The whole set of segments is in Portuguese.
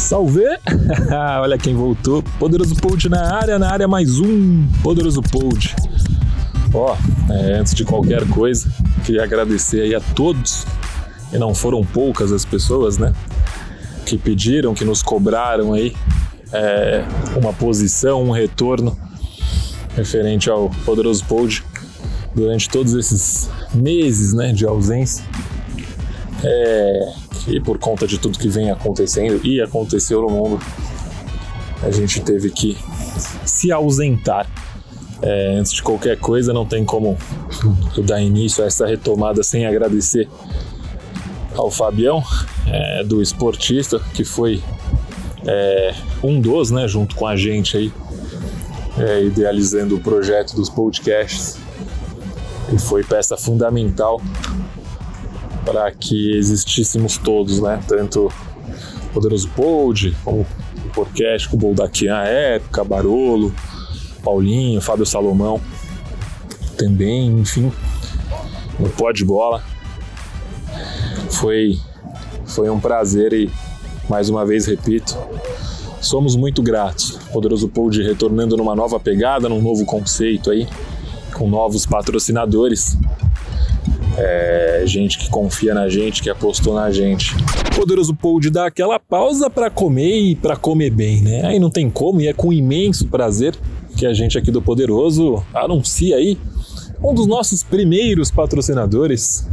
Salve! Olha quem voltou. Poderoso Pod na área, na área mais um Poderoso Pod. Ó, é, antes de qualquer coisa, queria agradecer aí a todos, e não foram poucas as pessoas, né? Que pediram, que nos cobraram aí é, uma posição, um retorno referente ao Poderoso Pod durante todos esses meses né, de ausência. É, e por conta de tudo que vem acontecendo e aconteceu no mundo, a gente teve que se ausentar. É, antes de qualquer coisa, não tem como eu dar início a essa retomada sem agradecer ao Fabião, é, do Esportista, que foi é, um dos, né, junto com a gente aí, é, idealizando o projeto dos podcasts, e foi peça fundamental para que existíssemos todos, né? Tanto o Poderoso Pod, como o com o Boldaquian à época, Barolo, Paulinho, Fábio Salomão também, enfim, no pó de bola. Foi, foi um prazer e, mais uma vez, repito, somos muito gratos. Poderoso Pod retornando numa nova pegada, num novo conceito aí, com novos patrocinadores é, gente que confia na gente, que apostou na gente. Poderoso Pod dá aquela pausa para comer e para comer bem, né? Aí não tem como e é com imenso prazer que a gente aqui do Poderoso anuncia aí um dos nossos primeiros patrocinadores.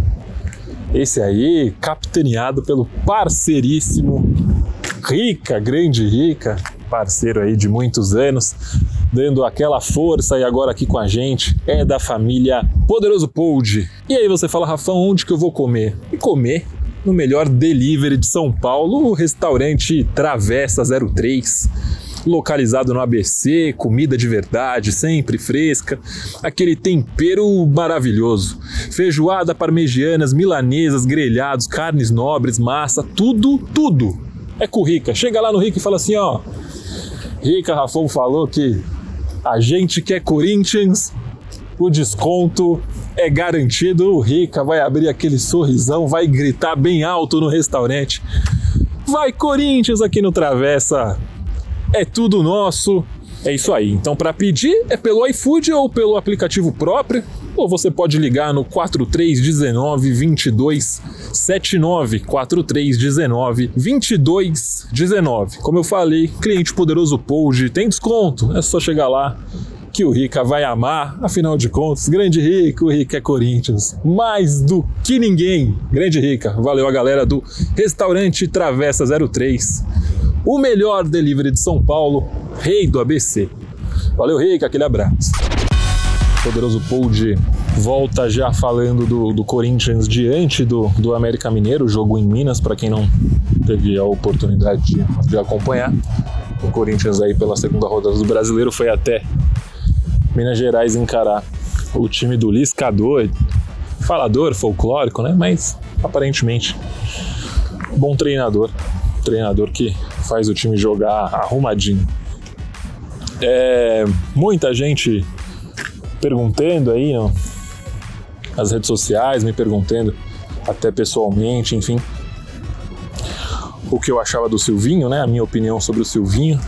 Esse aí, capitaneado pelo parceiríssimo Rica, grande Rica, parceiro aí de muitos anos, dando aquela força e agora aqui com a gente é da família Poderoso Pold. E aí você fala, Rafão, onde que eu vou comer? E comer no melhor delivery de São Paulo, o restaurante Travessa 03 localizado no ABC, comida de verdade, sempre fresca, aquele tempero maravilhoso. Feijoada, parmegianas, milanesas, grelhados, carnes nobres, massa, tudo, tudo é com o Rica. Chega lá no Rica e fala assim, ó, Rica Rafão falou que a gente que é Corinthians, o desconto é garantido. O Rica vai abrir aquele sorrisão, vai gritar bem alto no restaurante. Vai Corinthians aqui no Travessa. É tudo nosso. É isso aí. Então, para pedir é pelo iFood ou pelo aplicativo próprio, ou você pode ligar no 4319 2279 4319 2219. Como eu falei, cliente poderoso Pold tem desconto. É só chegar lá que o Rica vai amar. Afinal de contas, grande Rica, o Rica é Corinthians. Mais do que ninguém. Grande Rica. Valeu a galera do Restaurante Travessa 03 o melhor delivery de São Paulo, rei do ABC. Valeu, Rica, aquele abraço. Poderoso Pold volta já falando do, do Corinthians diante do, do América Mineiro, jogo em Minas, para quem não teve a oportunidade de, de acompanhar. O Corinthians aí pela segunda rodada do Brasileiro foi até Minas Gerais encarar o time do Liscador, falador, folclórico, né? Mas aparentemente bom treinador, treinador que faz o time jogar arrumadinho. É, muita gente perguntando aí ó, nas redes sociais, me perguntando até pessoalmente, enfim, o que eu achava do Silvinho, né? A minha opinião sobre o Silvinho.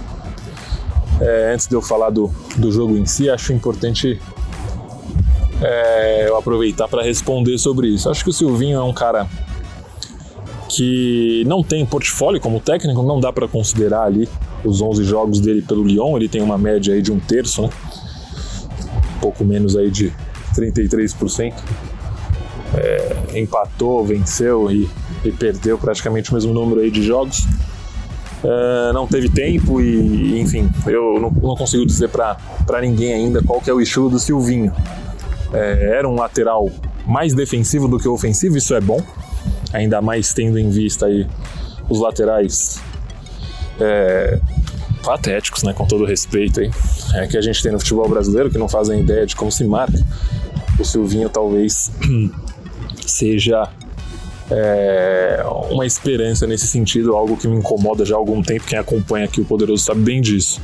É, antes de eu falar do, do jogo em si, acho importante é, eu aproveitar para responder sobre isso. Acho que o Silvinho é um cara que não tem portfólio como técnico, não dá para considerar ali os 11 jogos dele pelo Lyon, ele tem uma média aí de um terço, né? Pouco menos aí de 33%. É, empatou, venceu e, e, perdeu praticamente o mesmo número aí de jogos. É, não teve tempo e, enfim, eu não, não consigo dizer para ninguém ainda qual que é o estilo do Silvinho. É, era um lateral mais defensivo do que ofensivo, isso é bom ainda mais tendo em vista aí os laterais é, patéticos, né, com todo respeito aí, é, que a gente tem no futebol brasileiro, que não fazem ideia de como se marca. O Silvinho talvez seja é, uma esperança nesse sentido, algo que me incomoda já há algum tempo. Quem acompanha aqui o Poderoso sabe bem disso.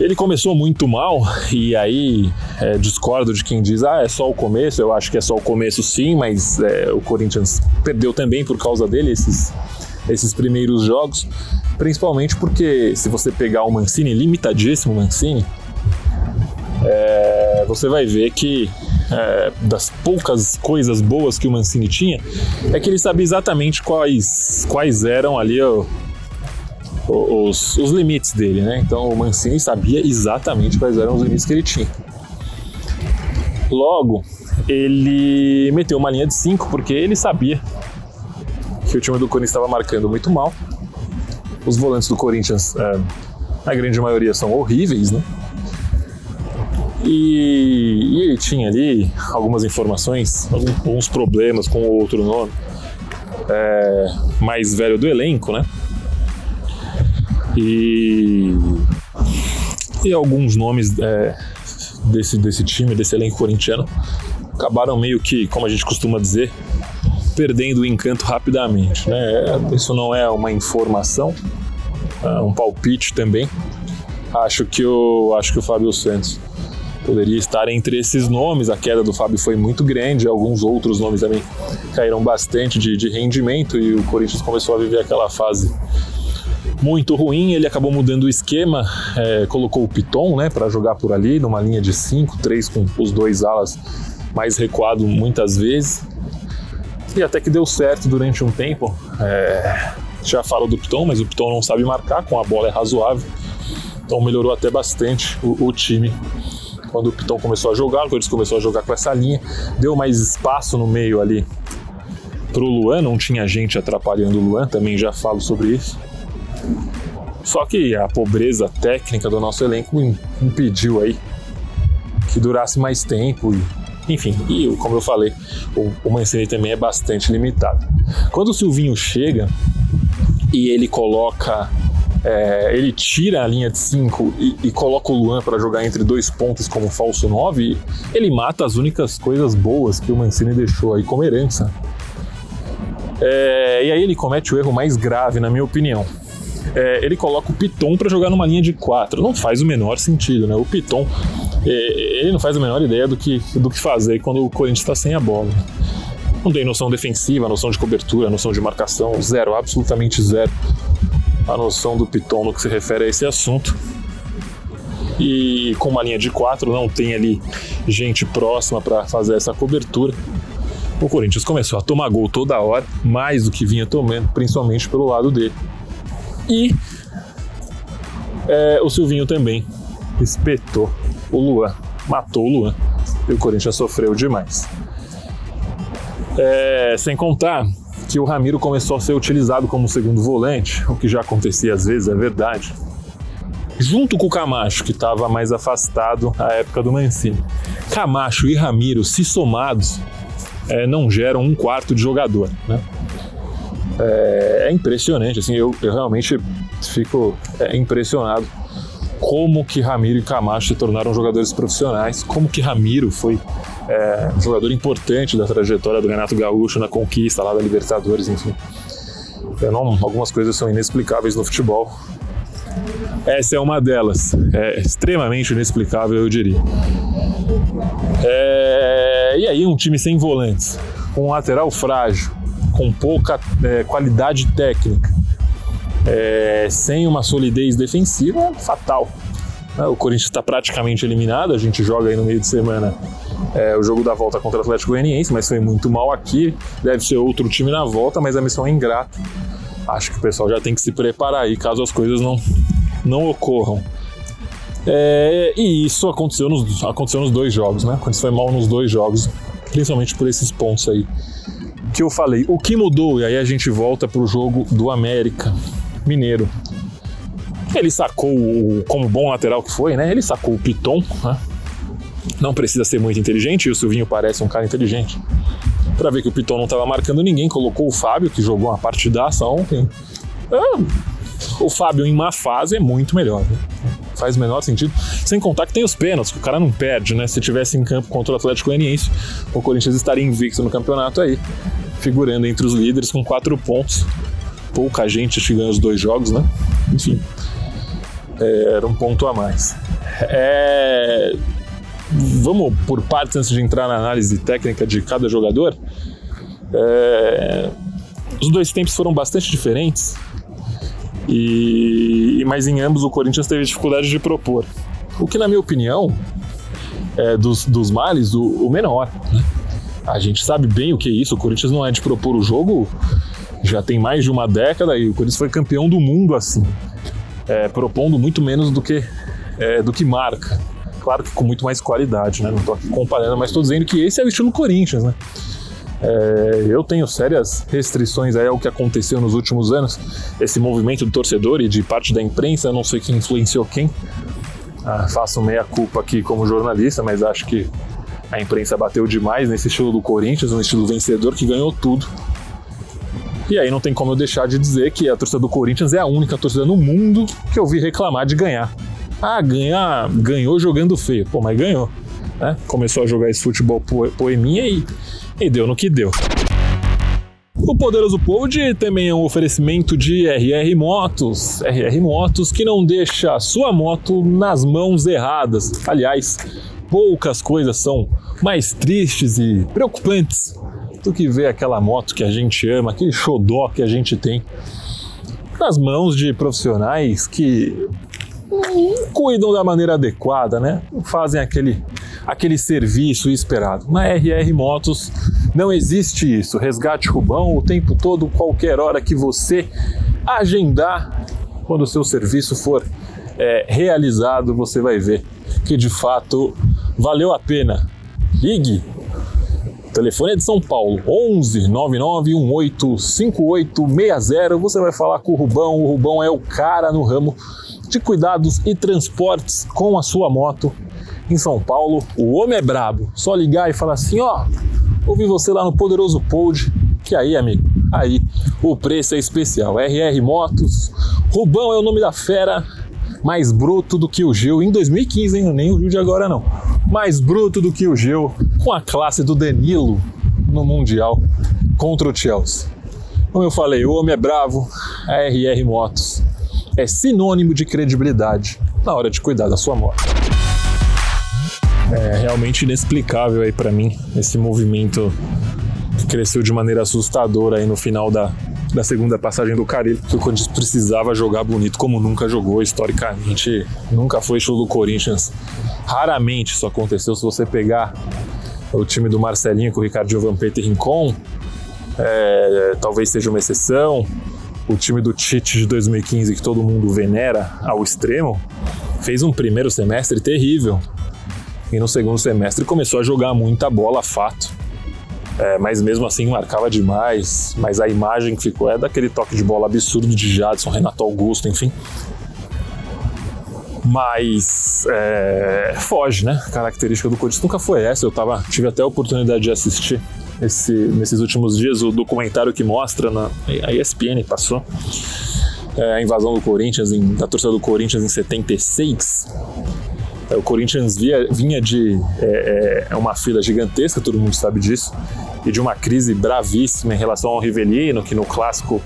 Ele começou muito mal, e aí é, discordo de quem diz, ah, é só o começo. Eu acho que é só o começo sim, mas é, o Corinthians perdeu também por causa dele esses esses primeiros jogos, principalmente porque se você pegar o Mancini, limitadíssimo Mancini, é, você vai ver que é, das poucas coisas boas que o Mancini tinha, é que ele sabia exatamente quais, quais eram ali o, os, os limites dele, né? Então o Mancini sabia exatamente quais eram os limites que ele tinha. Logo, ele meteu uma linha de 5 porque ele sabia que o time do Corinthians estava marcando muito mal. Os volantes do Corinthians, é, a grande maioria, são horríveis, né? E, e, ele tinha ali algumas informações, alguns problemas com outro nome é, mais velho do elenco, né? E, e alguns nomes é, desse, desse time, desse elenco corintiano, acabaram meio que, como a gente costuma dizer, perdendo o encanto rapidamente. Né? Isso não é uma informação, é um palpite também. Acho que o, acho que o Fábio Santos poderia estar entre esses nomes. A queda do Fábio foi muito grande, alguns outros nomes também caíram bastante de, de rendimento e o Corinthians começou a viver aquela fase muito ruim. Ele acabou mudando o esquema, é, colocou o Piton né, para jogar por ali, numa linha de 5, 3 com os dois alas mais recuado muitas vezes. E até que deu certo durante um tempo. É, já falo do Piton, mas o Piton não sabe marcar, com a bola é razoável. Então melhorou até bastante o, o time quando o Piton começou a jogar, o Corinthians começou a jogar com essa linha, deu mais espaço no meio ali pro Luan, não tinha gente atrapalhando o Luan, também já falo sobre isso. Só que a pobreza técnica do nosso elenco impediu aí que durasse mais tempo e, enfim, e como eu falei, o, o Mancini também é bastante limitado. Quando o Silvinho chega e ele coloca é, ele tira a linha de 5 e, e, coloca o Luan para jogar entre dois pontos como falso 9, ele mata as únicas coisas boas que o Mancini deixou aí como herança. É, e aí ele comete o erro mais grave, na minha opinião. É, ele coloca o Piton para jogar numa linha de 4. Não faz o menor sentido, né? O Piton, ele não faz a menor ideia do que, do que fazer quando o Corinthians está sem a bola. Não tem noção defensiva, noção de cobertura, noção de marcação, zero, absolutamente zero a noção do Piton no que se refere a esse assunto. E com uma linha de quatro, não tem ali gente próxima para fazer essa cobertura. O Corinthians começou a tomar gol toda hora, mais do que vinha tomando, principalmente pelo lado dele. E é, o Silvinho também espetou o Luan, matou o Luan. E o Corinthians sofreu demais. É, sem contar que o Ramiro começou a ser utilizado como segundo volante, o que já acontecia às vezes, é verdade. Junto com o Camacho, que estava mais afastado à época do Mancini. Camacho e Ramiro, se somados, é, não geram um quarto de jogador. Né? É, é, impressionante, assim, eu, eu realmente fico é, impressionado como que Ramiro e Camacho se tornaram jogadores profissionais, como que Ramiro foi é, um jogador importante da trajetória do Renato Gaúcho na conquista lá da Libertadores, enfim. Não, algumas coisas são inexplicáveis no futebol. Essa é uma delas. É extremamente inexplicável, eu diria. É, e aí, um time sem volantes, com um lateral frágil, com pouca é, qualidade técnica, é, sem uma solidez defensiva, é fatal. O Corinthians está praticamente eliminado, a gente joga aí no meio de semana é, o jogo da volta contra o Atlético Goianiense, mas foi muito mal aqui. Deve ser outro time na volta, mas a missão é ingrata. Acho que o pessoal já tem que se preparar aí caso as coisas não, não ocorram. É, e isso aconteceu nos, aconteceu nos dois jogos, né? Quando foi mal nos dois jogos, principalmente por esses pontos aí que eu falei. O que mudou? E aí a gente volta para o jogo do América Mineiro. Ele sacou, como bom lateral que foi, né? Ele sacou o Piton, né? Não precisa ser muito inteligente, e o Silvinho parece um cara inteligente. Para ver que o Piton não estava marcando ninguém, colocou o Fábio, que jogou uma partidaça ontem. Ah, o Fábio em má fase é muito melhor. Né? Faz o menor sentido. Sem contar que tem os pênaltis, que o cara não perde, né? Se tivesse em campo contra o Atlético Goianiense, o Corinthians estaria invicto no campeonato aí, figurando entre os líderes com quatro pontos. Pouca gente chegando os dois jogos, né? Enfim, é, era um ponto a mais. É, vamos por partes antes de entrar na análise técnica de cada jogador. É, os dois tempos foram bastante diferentes, e mas em ambos o Corinthians teve dificuldade de propor. O que, na minha opinião, é dos, dos males o, o menor. Né? A gente sabe bem o que é isso. O Corinthians não é de propor o jogo já tem mais de uma década e o Corinthians foi campeão do mundo assim, é, propondo muito menos do que, é, do que marca. Claro que com muito mais qualidade, né? Não estou aqui comparando, mas estou dizendo que esse é o estilo Corinthians, né? É, eu tenho sérias restrições aí ao que aconteceu nos últimos anos. Esse movimento do torcedor e de parte da imprensa, eu não sei quem influenciou quem. Ah, faço meia culpa aqui como jornalista, mas acho que a imprensa bateu demais nesse estilo do Corinthians, um estilo vencedor que ganhou tudo. E aí não tem como eu deixar de dizer que a torcida do Corinthians é a única torcida no mundo que eu vi reclamar de ganhar. Ah, ganhar, ganhou jogando feio. Pô, mas ganhou. Né? Começou a jogar esse futebol poeminha e, e deu no que deu. O Poderoso Pod também é um oferecimento de RR Motos. RR Motos que não deixa a sua moto nas mãos erradas. Aliás, poucas coisas são mais tristes e preocupantes do que ver aquela moto que a gente ama, aquele xodó que a gente tem nas mãos de profissionais que cuidam da maneira adequada, né? Fazem aquele, aquele serviço esperado. Na RR Motos não existe isso. Resgate Rubão o tempo todo, qualquer hora que você agendar, quando o seu serviço for é, realizado, você vai ver que de fato valeu a pena. Ligue telefone é de São Paulo, 11 9918 5860. Você vai falar com o Rubão. O Rubão é o cara no ramo de cuidados e transportes com a sua moto em São Paulo. O homem é brabo. Só ligar e falar assim: ó, ouvi você lá no Poderoso Pod. Que aí, amigo, aí o preço é especial. RR Motos. Rubão é o nome da fera mais bruto do que o Gil em 2015, hein? Nem o Gil de agora não mais bruto do que o Gil, com a classe do Danilo no Mundial contra o Chelsea. Como eu falei, o homem é bravo, a RR Motos é sinônimo de credibilidade na hora de cuidar da sua moto. É realmente inexplicável aí para mim esse movimento que cresceu de maneira assustadora aí no final da, da segunda passagem do Carilho, que o Corinthians precisava jogar bonito como nunca jogou historicamente, nunca foi show do Corinthians. Raramente isso aconteceu se você pegar o time do Marcelinho com o Ricardo Vampeta e Rincon, é, talvez seja uma exceção. O time do Tite de 2015, que todo mundo venera ao extremo, fez um primeiro semestre terrível. E no segundo semestre começou a jogar muita bola, fato. É, mas mesmo assim marcava demais. Mas a imagem que ficou é daquele toque de bola absurdo de Jadson, Renato Augusto, enfim. Mas é, foge, né? A característica do Corinthians nunca foi essa. Eu tava, tive até a oportunidade de assistir esse, nesses últimos dias o documentário que mostra na a ESPN passou é, a invasão do Corinthians, em, da torcida do Corinthians em 76 é, o Corinthians via, vinha de é, é, uma fila gigantesca, todo mundo sabe disso, e de uma crise bravíssima em relação ao Rivelino, que no clássico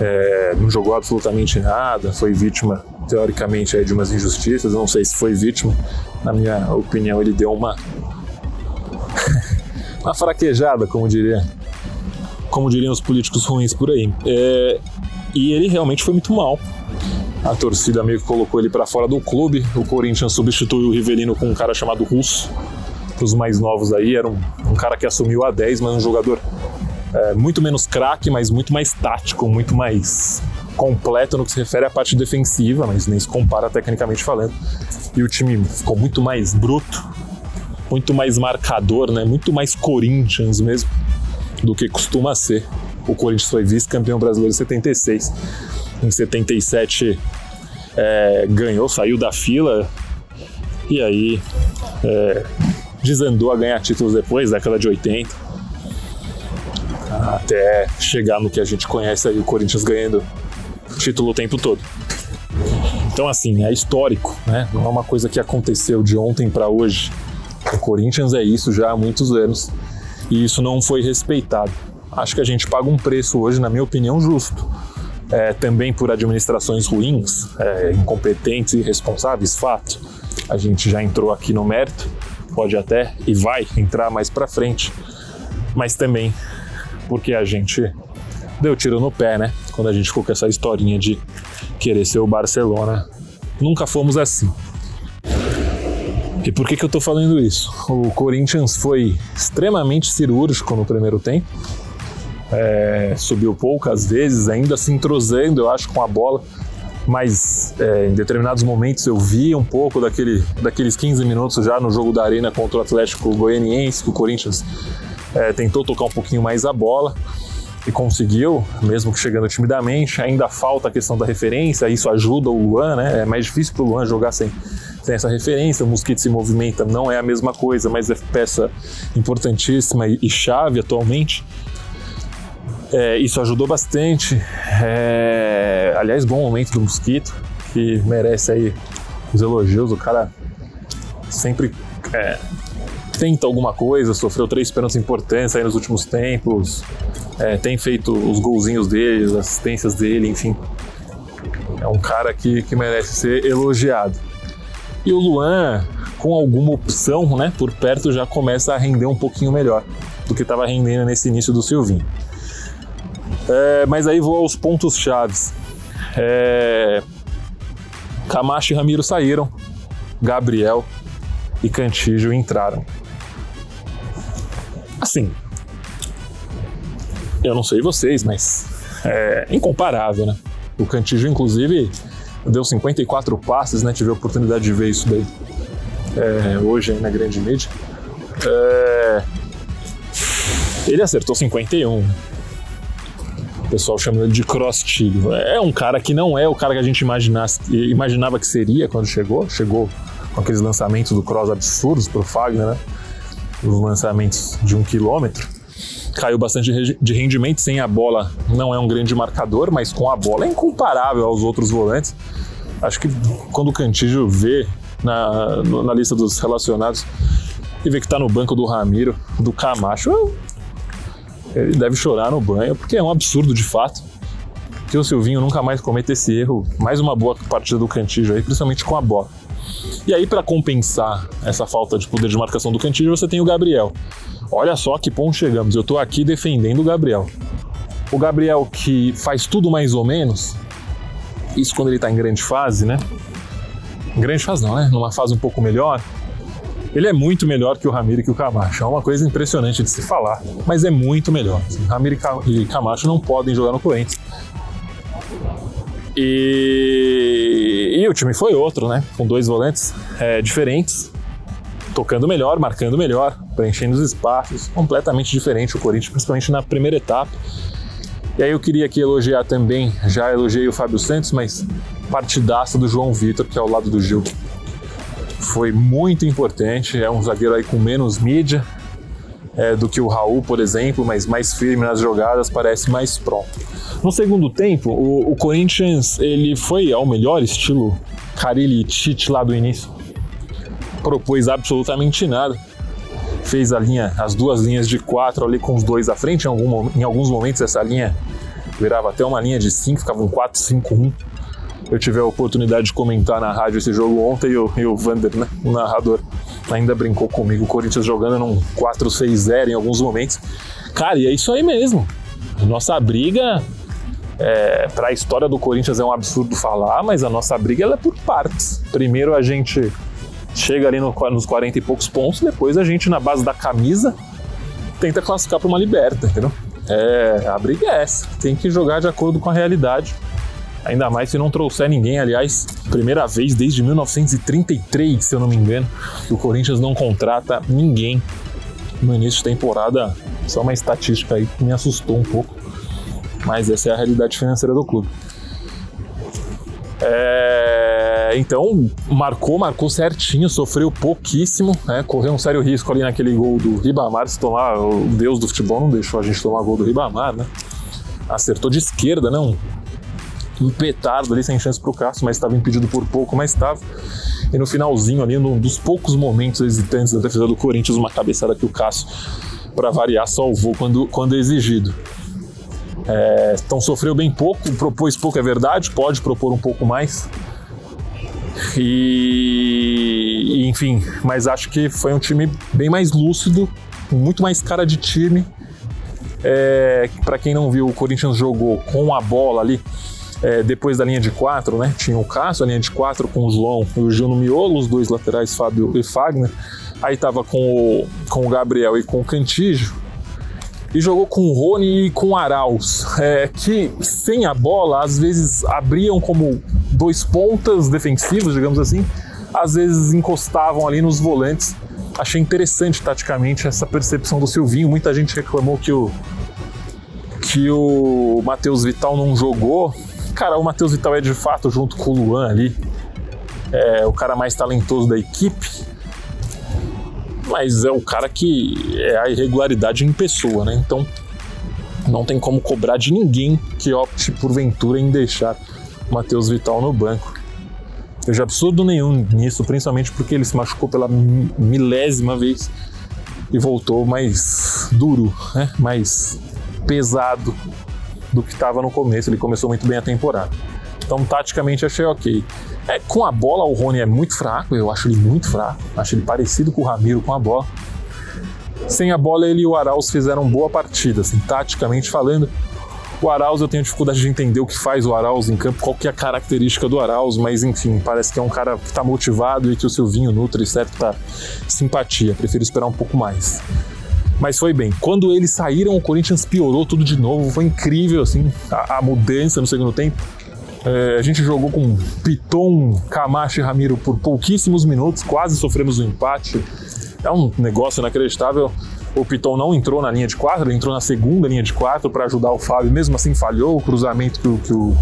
é, não jogou absolutamente nada, foi vítima, teoricamente, de umas injustiças. Não sei se foi vítima, na minha opinião, ele deu uma, uma fraquejada, como diria, como diriam os políticos ruins por aí. É, e ele realmente foi muito mal a torcida meio que colocou ele para fora do clube. O Corinthians substituiu o Rivelino com um cara chamado Russo. Para os mais novos aí, era um, um, cara que assumiu a 10, mas um jogador é, muito menos craque, mas muito mais tático, muito mais completo no que se refere à parte defensiva, mas nem se compara tecnicamente falando. E o time ficou muito mais bruto, muito mais marcador, né? muito mais Corinthians mesmo, do que costuma ser. O Corinthians foi vice-campeão brasileiro em 76 em 77 é, ganhou, saiu da fila e aí é, desandou a ganhar títulos depois, década de 80, até chegar no que a gente conhece aí, o Corinthians ganhando título o tempo todo. Então, assim, é histórico, né? Não é uma coisa que aconteceu de ontem para hoje. O Corinthians é isso já há muitos anos e isso não foi respeitado. Acho que a gente paga um preço hoje, na minha opinião, justo é, também por administrações ruins, é, incompetentes e irresponsáveis, fato. A gente já entrou aqui no mérito, pode até e vai entrar mais para frente, mas também porque a gente deu tiro no pé, né? Quando a gente ficou com essa historinha de querer ser o Barcelona. Nunca fomos assim. E por que, que eu tô falando isso? O Corinthians foi extremamente cirúrgico no primeiro tempo. É, subiu poucas vezes, ainda se entrosando, eu acho, com a bola. Mas é, em determinados momentos eu vi um pouco daquele, daqueles 15 minutos já no jogo da Arena contra o Atlético Goianiense, que o Corinthians é, tentou tocar um pouquinho mais a bola e conseguiu, mesmo que chegando timidamente. Ainda falta a questão da referência, isso ajuda o Luan, né? É mais difícil para o Luan jogar sem, sem essa referência. O Mosquito se movimenta, não é a mesma coisa, mas é peça importantíssima e, e chave atualmente. É, isso ajudou bastante. É, aliás, bom momento do Mosquito, que merece aí os elogios. O cara sempre é, tenta alguma coisa, sofreu três pênaltis importantes aí nos últimos tempos, é, tem feito os golzinhos dele, as assistências dele, enfim. É um cara que, que merece ser elogiado. E o Luan, com alguma opção né, por perto, já começa a render um pouquinho melhor do que estava rendendo nesse início do Silvinho. É, mas aí vou aos pontos chaves. É, Camacho e Ramiro saíram, Gabriel e Cantígio entraram. Assim, eu não sei vocês, mas é incomparável, né? O Cantígio, inclusive, deu 54 passes, né? Tive a oportunidade de ver isso daí é, hoje aí na grande mídia. É, ele acertou 51. O pessoal chama ele de cross -tigo. É um cara que não é o cara que a gente imaginasse, imaginava que seria quando chegou. Chegou com aqueles lançamentos do cross absurdos pro Fagner, né? Os lançamentos de um quilômetro. Caiu bastante de rendimento sem a bola, não é um grande marcador, mas com a bola é incomparável aos outros volantes. Acho que quando o Cantígio vê na, na lista dos relacionados e vê que está no banco do Ramiro, do Camacho, ele deve chorar no banho, porque é um absurdo de fato que o Silvinho nunca mais cometa esse erro. Mais uma boa partida do Cantígio aí, principalmente com a bola. E aí, para compensar essa falta de poder de marcação do Cantillo, você tem o Gabriel. Olha só que ponto chegamos. Eu tô aqui defendendo o Gabriel. O Gabriel que faz tudo mais ou menos, isso quando ele tá em grande fase, né? Grande fase não, né? Numa fase um pouco melhor. Ele é muito melhor que o Ramiro e que o Camacho. É uma coisa impressionante de se falar, mas é muito melhor. Ramiro e Camacho não podem jogar no Corinthians. E, e o time foi outro, né? Com dois volantes é, diferentes, tocando melhor, marcando melhor, preenchendo os espaços, completamente diferente o Corinthians, principalmente na primeira etapa. E aí eu queria aqui elogiar também, já elogiei o Fábio Santos, mas partidaça do João Vitor, que é ao lado do Gil. Foi muito importante, é um zagueiro aí com menos mídia é, do que o Raul, por exemplo, mas mais firme nas jogadas, parece mais pronto. No segundo tempo, o, o Corinthians ele foi ao melhor estilo Carilli e Tite lá do início. Propôs absolutamente nada. Fez a linha, as duas linhas de quatro ali com os dois à frente. Em, algum, em alguns momentos essa linha virava até uma linha de cinco, ficava um 4-5-1. Eu tive a oportunidade de comentar na rádio esse jogo ontem e o, e o Vander, né, o narrador, ainda brincou comigo. O Corinthians jogando num 4-6-0 em alguns momentos. Cara, e é isso aí mesmo. Nossa briga é, para a história do Corinthians é um absurdo falar, mas a nossa briga ela é por partes. Primeiro a gente chega ali no, nos 40 e poucos pontos, depois a gente, na base da camisa, tenta classificar para uma liberta, entendeu? É, a briga é essa. Tem que jogar de acordo com a realidade. Ainda mais se não trouxer ninguém, aliás, primeira vez desde 1933, se eu não me engano, que o Corinthians não contrata ninguém no início de temporada. Só uma estatística aí que me assustou um pouco. Mas essa é a realidade financeira do clube. É, então, marcou, marcou certinho, sofreu pouquíssimo, né? correu um sério risco ali naquele gol do Ribamar. Se tomar, o deus do futebol não deixou a gente tomar gol do Ribamar, né? Acertou de esquerda. Né? Petardo ali sem chance para o Cássio, mas estava impedido por pouco, mas estava. E no finalzinho ali, num dos poucos momentos hesitantes da defesa do Corinthians, uma cabeçada que o Cássio, para variar, salvou quando, quando exigido. É, então sofreu bem pouco, propôs pouco, é verdade, pode propor um pouco mais. E, enfim, mas acho que foi um time bem mais lúcido, muito mais cara de time É, para quem não viu, o Corinthians jogou com a bola ali é, depois da linha de quatro, né? Tinha o Cássio, a linha de quatro com o João e o Gil no miolo, os dois laterais, Fábio e Fagner. Aí tava com o, com o Gabriel e com o Cantígio. E jogou com o Rony e com o Arauz, é, que sem a bola, às vezes abriam como dois pontas defensivos, digamos assim, às vezes encostavam ali nos volantes. Achei interessante taticamente essa percepção do Silvinho. Muita gente reclamou que o que o Matheus Vital não jogou. Cara, o Matheus Vital é de fato, junto com o Luan ali, é o cara mais talentoso da equipe. Mas é o cara que é a irregularidade em pessoa, né? Então não tem como cobrar de ninguém que opte porventura em deixar o Matheus Vital no banco. Vejo absurdo nenhum nisso, principalmente porque ele se machucou pela milésima vez e voltou mais duro, né? mais pesado do que estava no começo. Ele começou muito bem a temporada. Então, taticamente, achei ok. É, com a bola, o Rony é muito fraco, eu acho ele muito fraco. Acho ele parecido com o Ramiro com a bola. Sem a bola, ele e o Arauz fizeram boa partida, assim, taticamente falando. O Arauz, eu tenho dificuldade de entender o que faz o Arauz em campo, qual que é a característica do Arauz, mas enfim, parece que é um cara que está motivado e que o Silvinho nutre certa simpatia. Prefiro esperar um pouco mais. Mas foi bem. Quando eles saíram, o Corinthians piorou tudo de novo. Foi incrível, assim, a, a mudança no segundo tempo. É, a gente jogou com Piton, Camacho e Ramiro por pouquíssimos minutos, quase sofremos um empate. É um negócio inacreditável o Piton não entrou na linha de quatro, ele entrou na segunda linha de quatro para ajudar o Fábio, mesmo assim falhou. O cruzamento que o, que o,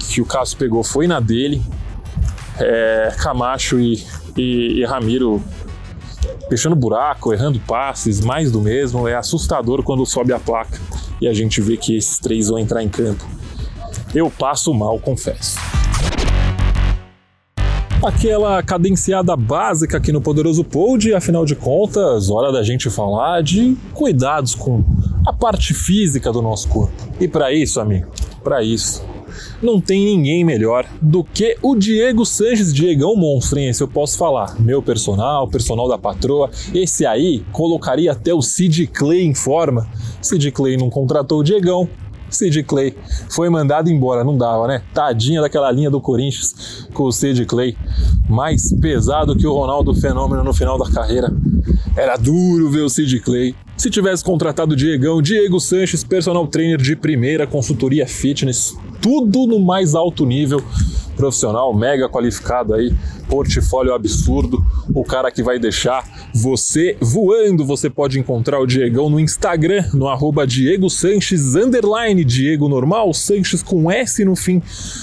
que o Cássio pegou foi na dele. É, Camacho e, e, e Ramiro fechando buraco, errando passes, mais do mesmo. É assustador quando sobe a placa e a gente vê que esses três vão entrar em campo. Eu passo mal, confesso aquela cadenciada básica aqui no Poderoso Pod, afinal de contas, hora da gente falar de cuidados com a parte física do nosso corpo. E para isso, amigo, para isso, não tem ninguém melhor do que o Diego Sanches, Diegão Monstro, hein? Esse eu posso falar. Meu personal, personal da patroa. Esse aí colocaria até o Sid Clay em forma. Sid Clay não contratou o Diegão, Sid Clay foi mandado embora, não dava, né? Tadinha daquela linha do Corinthians com o Sid Clay, mais pesado que o Ronaldo Fenômeno no final da carreira. Era duro ver o Sid Clay. Se tivesse contratado Diegão, Diego Sanches, personal trainer de primeira, consultoria fitness, tudo no mais alto nível, profissional, mega qualificado aí, portfólio absurdo, o cara que vai deixar você voando. Você pode encontrar o Diegão no Instagram, no arroba Diego Sanches, underline Diego normal, Sanches com S no fim,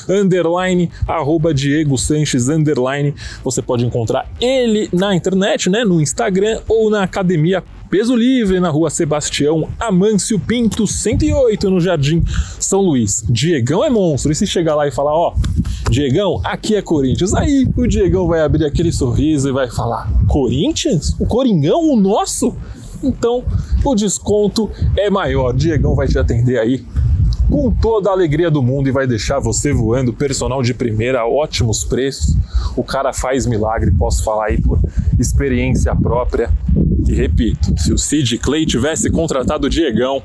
underline, arroba Diego Sanches, underline. Você pode encontrar ele na internet, né, no Instagram ou na academia Peso Livre, na rua Sebastião Amâncio Pinto, 108, no Jardim São Luís. Diegão é monstro. E se chegar lá e falar, ó, Diegão, aqui é Corinthians, aí o Diegão vai abrir aquele sorriso e vai falar: Corinthians? O Coringão? O nosso? Então o desconto é maior. Diegão vai te atender aí com toda a alegria do mundo e vai deixar você voando, personal de primeira, ótimos preços. O cara faz milagre, posso falar aí por experiência própria. E repito, se o Sid Clay tivesse contratado o Diegão,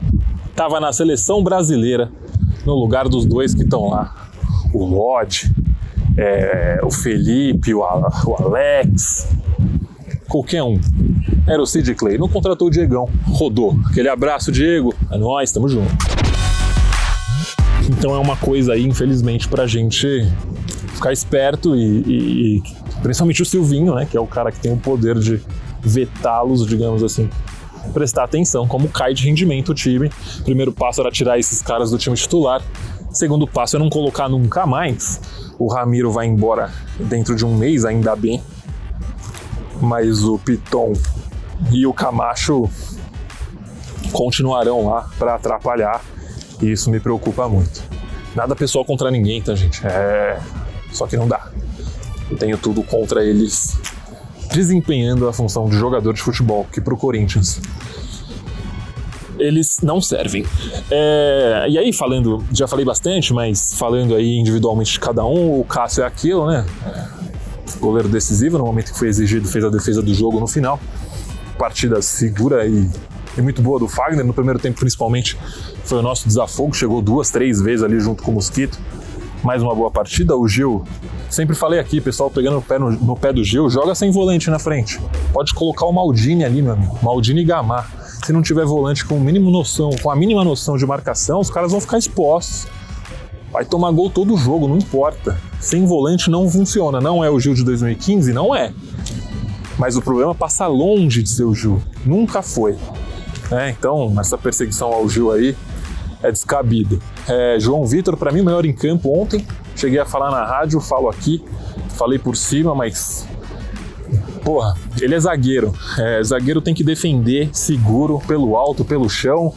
tava na seleção brasileira, no lugar dos dois que estão lá. O Lodge, é, o Felipe, o, o Alex, qualquer um. Era o Sid Clay. Não contratou o Diegão, rodou. Aquele abraço, Diego. É nóis, tamo junto. Então é uma coisa aí, infelizmente, pra gente ficar esperto e, e, e principalmente o Silvinho, né, que é o cara que tem o poder de vetá-los, digamos assim, prestar atenção como cai de rendimento o time. Primeiro passo era tirar esses caras do time titular. Segundo passo é não colocar nunca mais. O Ramiro vai embora dentro de um mês, ainda bem. Mas o Piton e o Camacho continuarão lá para atrapalhar e isso me preocupa muito. Nada pessoal contra ninguém, tá, gente? É. Só que não dá. Eu tenho tudo contra eles desempenhando a função de jogador de futebol, que pro Corinthians eles não servem. É, e aí, falando, já falei bastante, mas falando aí individualmente de cada um, o Cássio é aquilo, né? Goleiro decisivo, no momento que foi exigido, fez a defesa do jogo no final. Partida segura e e muito boa do Fagner. No primeiro tempo, principalmente, foi o nosso desafogo, chegou duas, três vezes ali junto com o Mosquito. Mais uma boa partida. O Gil, sempre falei aqui, pessoal pegando no pé, no, no pé do Gil, joga sem volante na frente. Pode colocar o Maldini ali, meu amigo. Maldini e Gamar. Se não tiver volante com o mínimo noção, com a mínima noção de marcação, os caras vão ficar expostos. Vai tomar gol todo jogo, não importa. Sem volante não funciona. Não é o Gil de 2015? Não é. Mas o problema passa longe de ser o Gil. Nunca foi. É, então, essa perseguição ao Gil aí é descabida. É, João Vitor, para mim, o melhor em campo ontem. Cheguei a falar na rádio, falo aqui, falei por cima, mas. Porra, ele é zagueiro. É, zagueiro tem que defender seguro, pelo alto, pelo chão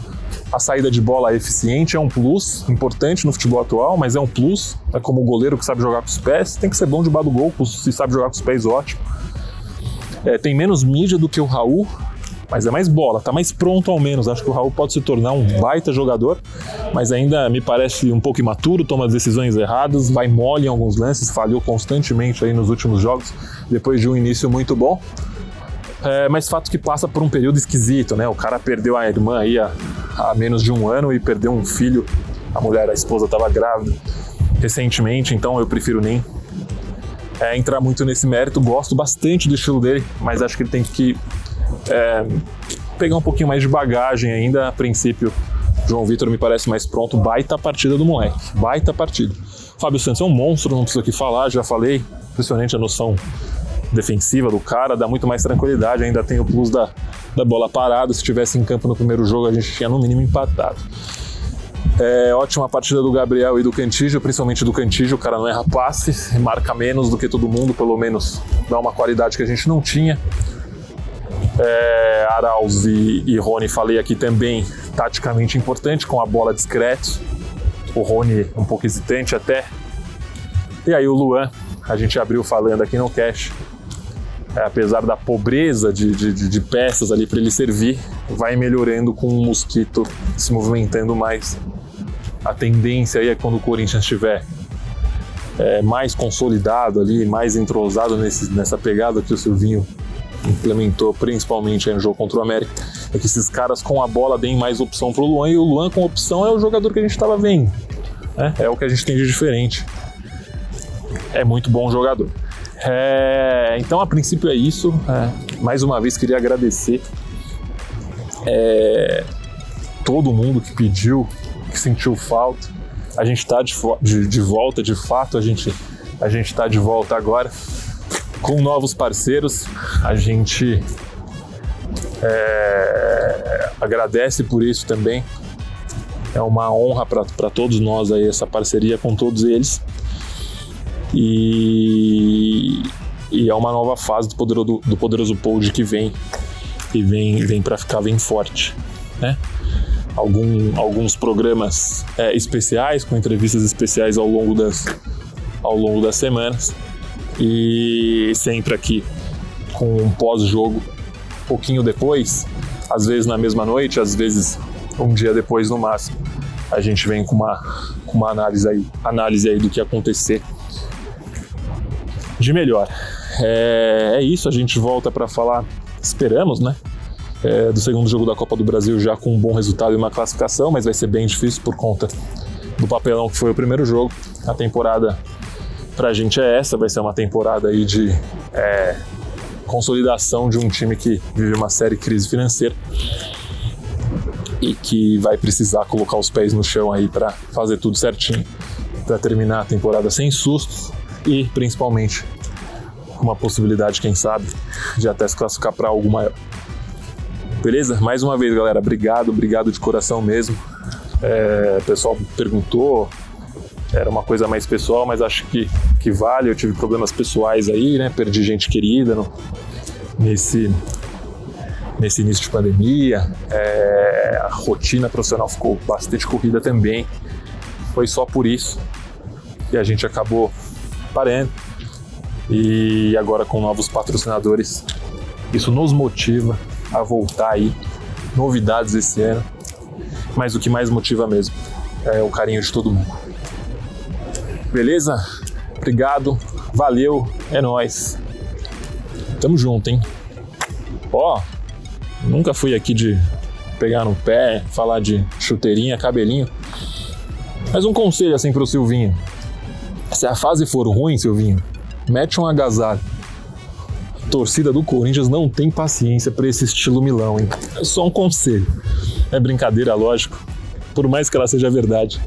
a saída de bola eficiente é um plus importante no futebol atual, mas é um plus. É como o goleiro que sabe jogar com os pés, tem que ser bom de do gol, se sabe jogar com os pés, ótimo. É, tem menos mídia do que o Raul, mas é mais bola, tá mais pronto ao menos. Acho que o Raul pode se tornar um baita jogador, mas ainda me parece um pouco imaturo, toma decisões erradas, vai mole em alguns lances, falhou constantemente aí nos últimos jogos, depois de um início muito bom. É, mas fato que passa por um período esquisito, né? O cara perdeu a irmã aí há, há menos de um ano e perdeu um filho. A mulher, a esposa, estava grávida recentemente, então eu prefiro nem é, entrar muito nesse mérito. Gosto bastante do estilo dele, mas acho que ele tem que é, pegar um pouquinho mais de bagagem ainda. A princípio, João Vitor me parece mais pronto. Baita partida do moleque, baita partida. Fábio Santos é um monstro, não preciso aqui falar, já falei. Impressionante a noção defensiva do cara, dá muito mais tranquilidade. Ainda tem o plus da, da bola parada. Se tivesse em campo no primeiro jogo, a gente tinha no mínimo empatado. É, ótima partida do Gabriel e do Cantígio, principalmente do Cantígio. O cara não erra passe, marca menos do que todo mundo, pelo menos dá uma qualidade que a gente não tinha. É, Arauz e, e Rony falei aqui também, taticamente importante, com a bola discreto. O Rony um pouco hesitante até. E aí o Luan, a gente abriu falando aqui no cash, é, apesar da pobreza de, de, de peças ali para ele servir, vai melhorando com o mosquito se movimentando mais. A tendência aí é quando o Corinthians estiver é, mais consolidado ali, mais entrosado nesse, nessa pegada que o Silvinho implementou principalmente no jogo contra o América, é que esses caras com a bola deem mais opção para o Luan e o Luan com opção é o jogador que a gente estava vendo. Né? É o que a gente tem de diferente. É muito bom jogador. É, então, a princípio é isso. É, mais uma vez, queria agradecer é, todo mundo que pediu, que sentiu falta. A gente está de, de, de, volta, de fato, a gente a gente está de volta agora com novos parceiros. A gente é, agradece por isso também. É uma honra para todos nós aí essa parceria com todos eles. E, e é uma nova fase do poderoso, do poderoso Pod que vem e vem, vem para ficar bem forte, né? Algum, alguns programas é, especiais com entrevistas especiais ao longo das ao longo das semanas e sempre aqui com um pós-jogo pouquinho depois, às vezes na mesma noite, às vezes um dia depois no máximo. A gente vem com uma, com uma análise aí, análise aí do que acontecer de melhor. É, é isso, a gente volta para falar, esperamos, né? É, do segundo jogo da Copa do Brasil já com um bom resultado e uma classificação, mas vai ser bem difícil por conta do papelão que foi o primeiro jogo. A temporada pra gente é essa, vai ser uma temporada aí de é, consolidação de um time que vive uma série crise financeira e que vai precisar colocar os pés no chão aí para fazer tudo certinho, para terminar a temporada sem sustos e principalmente uma possibilidade, quem sabe, de até se classificar para algo maior. Beleza? Mais uma vez, galera, obrigado, obrigado de coração mesmo. É, o pessoal perguntou, era uma coisa mais pessoal, mas acho que, que vale. Eu tive problemas pessoais aí, né? Perdi gente querida no, nesse, nesse início de pandemia. É, a rotina profissional ficou bastante corrida também. Foi só por isso que a gente acabou parando. E agora com novos patrocinadores, isso nos motiva a voltar aí. Novidades esse ano. Mas o que mais motiva mesmo é o carinho de todo mundo. Beleza? Obrigado, valeu, é nós. Tamo junto, hein? Ó, nunca fui aqui de pegar no pé, falar de chuteirinha, cabelinho. Mas um conselho assim pro Silvinho. Se a fase for ruim, Silvinho, mete um agasalho. A torcida do Corinthians não tem paciência para esse estilo Milão, hein? É só um conselho. É brincadeira, lógico. Por mais que ela seja verdade,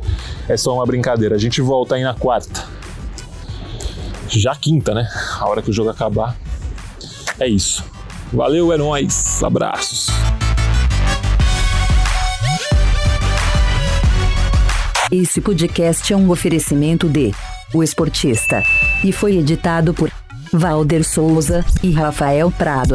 é só uma brincadeira. A gente volta aí na quarta. Já quinta, né? A hora que o jogo acabar. É isso. Valeu, é nóis. Abraços. Esse podcast é um oferecimento de O Esportista e foi editado por Valder Souza e Rafael Prado.